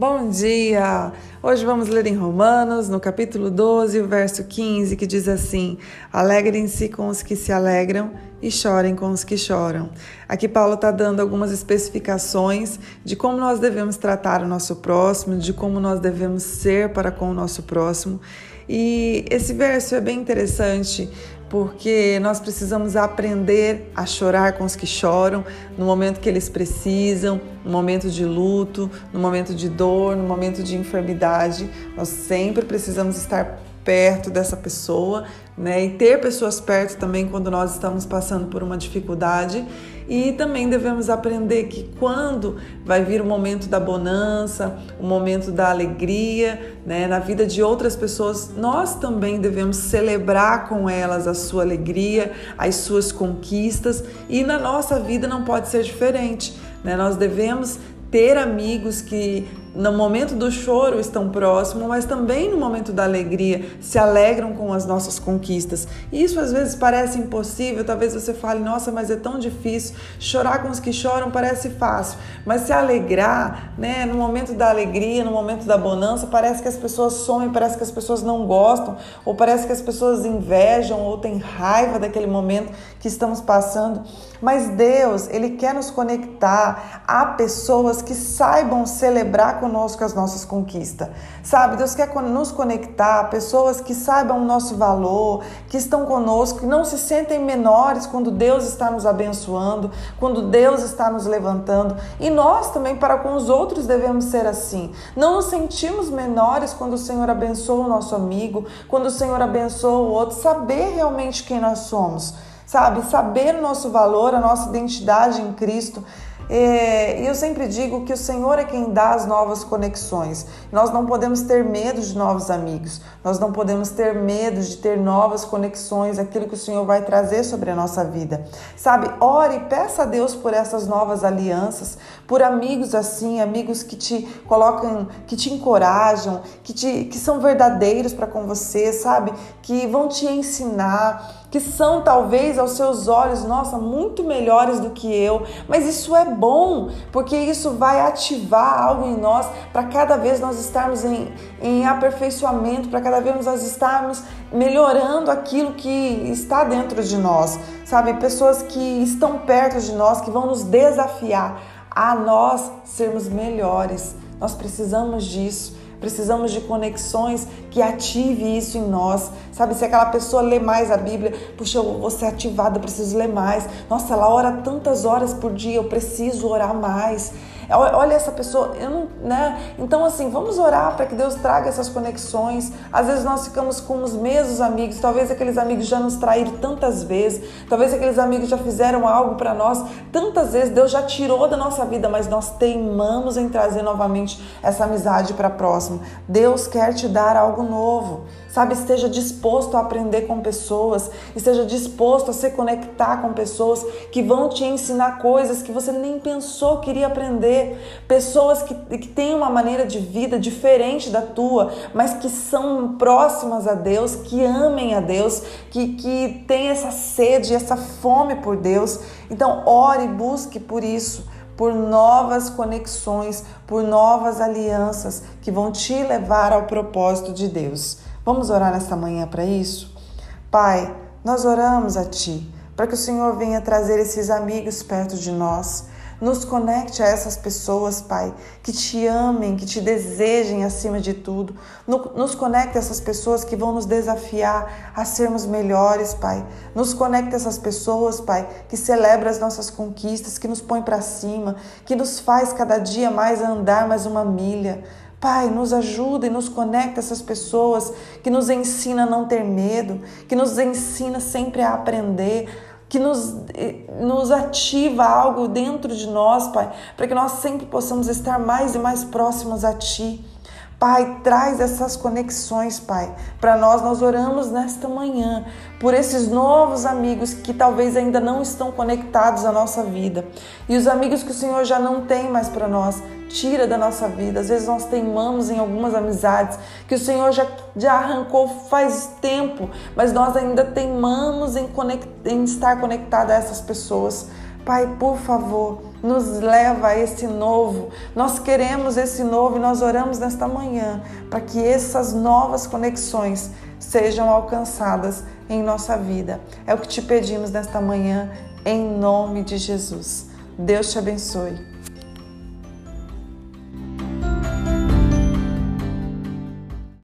Bom dia! Hoje vamos ler em Romanos, no capítulo 12, o verso 15, que diz assim: Alegrem-se com os que se alegram e chorem com os que choram. Aqui Paulo está dando algumas especificações de como nós devemos tratar o nosso próximo, de como nós devemos ser para com o nosso próximo. E esse verso é bem interessante porque nós precisamos aprender a chorar com os que choram no momento que eles precisam, no momento de luto, no momento de dor, no momento de enfermidade. Nós sempre precisamos estar perto dessa pessoa, né? E ter pessoas perto também quando nós estamos passando por uma dificuldade. E também devemos aprender que quando vai vir o momento da bonança, o momento da alegria, né, na vida de outras pessoas, nós também devemos celebrar com elas a sua alegria, as suas conquistas, e na nossa vida não pode ser diferente. Né? Nós devemos ter amigos que no momento do choro estão próximos, mas também no momento da alegria se alegram com as nossas conquistas. E isso às vezes parece impossível, talvez você fale, nossa, mas é tão difícil. Chorar com os que choram parece fácil, mas se alegrar, né, no momento da alegria, no momento da bonança, parece que as pessoas somem, parece que as pessoas não gostam, ou parece que as pessoas invejam ou têm raiva daquele momento que estamos passando. Mas Deus, ele quer nos conectar a pessoas que saibam celebrar conosco as nossas conquistas. Sabe, Deus quer nos conectar a pessoas que saibam o nosso valor, que estão conosco, que não se sentem menores quando Deus está nos abençoando, quando Deus está nos levantando. E nós também, para com os outros, devemos ser assim. Não nos sentimos menores quando o Senhor abençoa o nosso amigo, quando o Senhor abençoa o outro, saber realmente quem nós somos sabe? Saber o nosso valor, a nossa identidade em Cristo. É, e eu sempre digo que o Senhor é quem dá as novas conexões. Nós não podemos ter medo de novos amigos, nós não podemos ter medo de ter novas conexões, aquilo que o Senhor vai trazer sobre a nossa vida. Sabe, ore e peça a Deus por essas novas alianças, por amigos assim, amigos que te colocam, que te encorajam, que, te, que são verdadeiros para com você, sabe? Que vão te ensinar que são talvez aos seus olhos, nossa, muito melhores do que eu, mas isso é bom, porque isso vai ativar algo em nós para cada vez nós estarmos em, em aperfeiçoamento, para cada vez nós estarmos melhorando aquilo que está dentro de nós, sabe? Pessoas que estão perto de nós, que vão nos desafiar a nós sermos melhores. Nós precisamos disso. Precisamos de conexões que ative isso em nós. Sabe, se aquela pessoa lê mais a Bíblia, puxa, eu vou ser ativada, eu preciso ler mais. Nossa, ela ora tantas horas por dia, eu preciso orar mais. Olha essa pessoa, eu não, né? Então assim, vamos orar para que Deus traga essas conexões. Às vezes nós ficamos com os mesmos amigos, talvez aqueles amigos já nos traíram tantas vezes, talvez aqueles amigos já fizeram algo para nós tantas vezes, Deus já tirou da nossa vida, mas nós teimamos em trazer novamente essa amizade para próximo. Deus quer te dar algo novo. Sabe, esteja disposto a aprender com pessoas, esteja disposto a se conectar com pessoas que vão te ensinar coisas que você nem pensou que iria aprender. Pessoas que, que têm uma maneira de vida diferente da tua, mas que são próximas a Deus, que amem a Deus, que, que têm essa sede, essa fome por Deus. Então, ore e busque por isso por novas conexões, por novas alianças que vão te levar ao propósito de Deus. Vamos orar nesta manhã para isso? Pai, nós oramos a Ti para que o Senhor venha trazer esses amigos perto de nós. Nos conecte a essas pessoas, Pai, que te amem, que te desejem acima de tudo. Nos conecte a essas pessoas que vão nos desafiar a sermos melhores, Pai. Nos conecte a essas pessoas, Pai, que celebram as nossas conquistas, que nos põe para cima, que nos faz cada dia mais andar mais uma milha. Pai, nos ajuda e nos conecta essas pessoas que nos ensina a não ter medo, que nos ensina sempre a aprender, que nos, nos ativa algo dentro de nós, Pai, para que nós sempre possamos estar mais e mais próximos a Ti. Pai, traz essas conexões, Pai. Para nós, nós oramos nesta manhã por esses novos amigos que talvez ainda não estão conectados à nossa vida. E os amigos que o Senhor já não tem mais para nós, tira da nossa vida. Às vezes nós teimamos em algumas amizades que o Senhor já, já arrancou faz tempo, mas nós ainda teimamos em, conect, em estar conectados a essas pessoas. Pai, por favor, nos leva a esse novo. Nós queremos esse novo e nós oramos nesta manhã para que essas novas conexões sejam alcançadas em nossa vida. É o que te pedimos nesta manhã, em nome de Jesus. Deus te abençoe.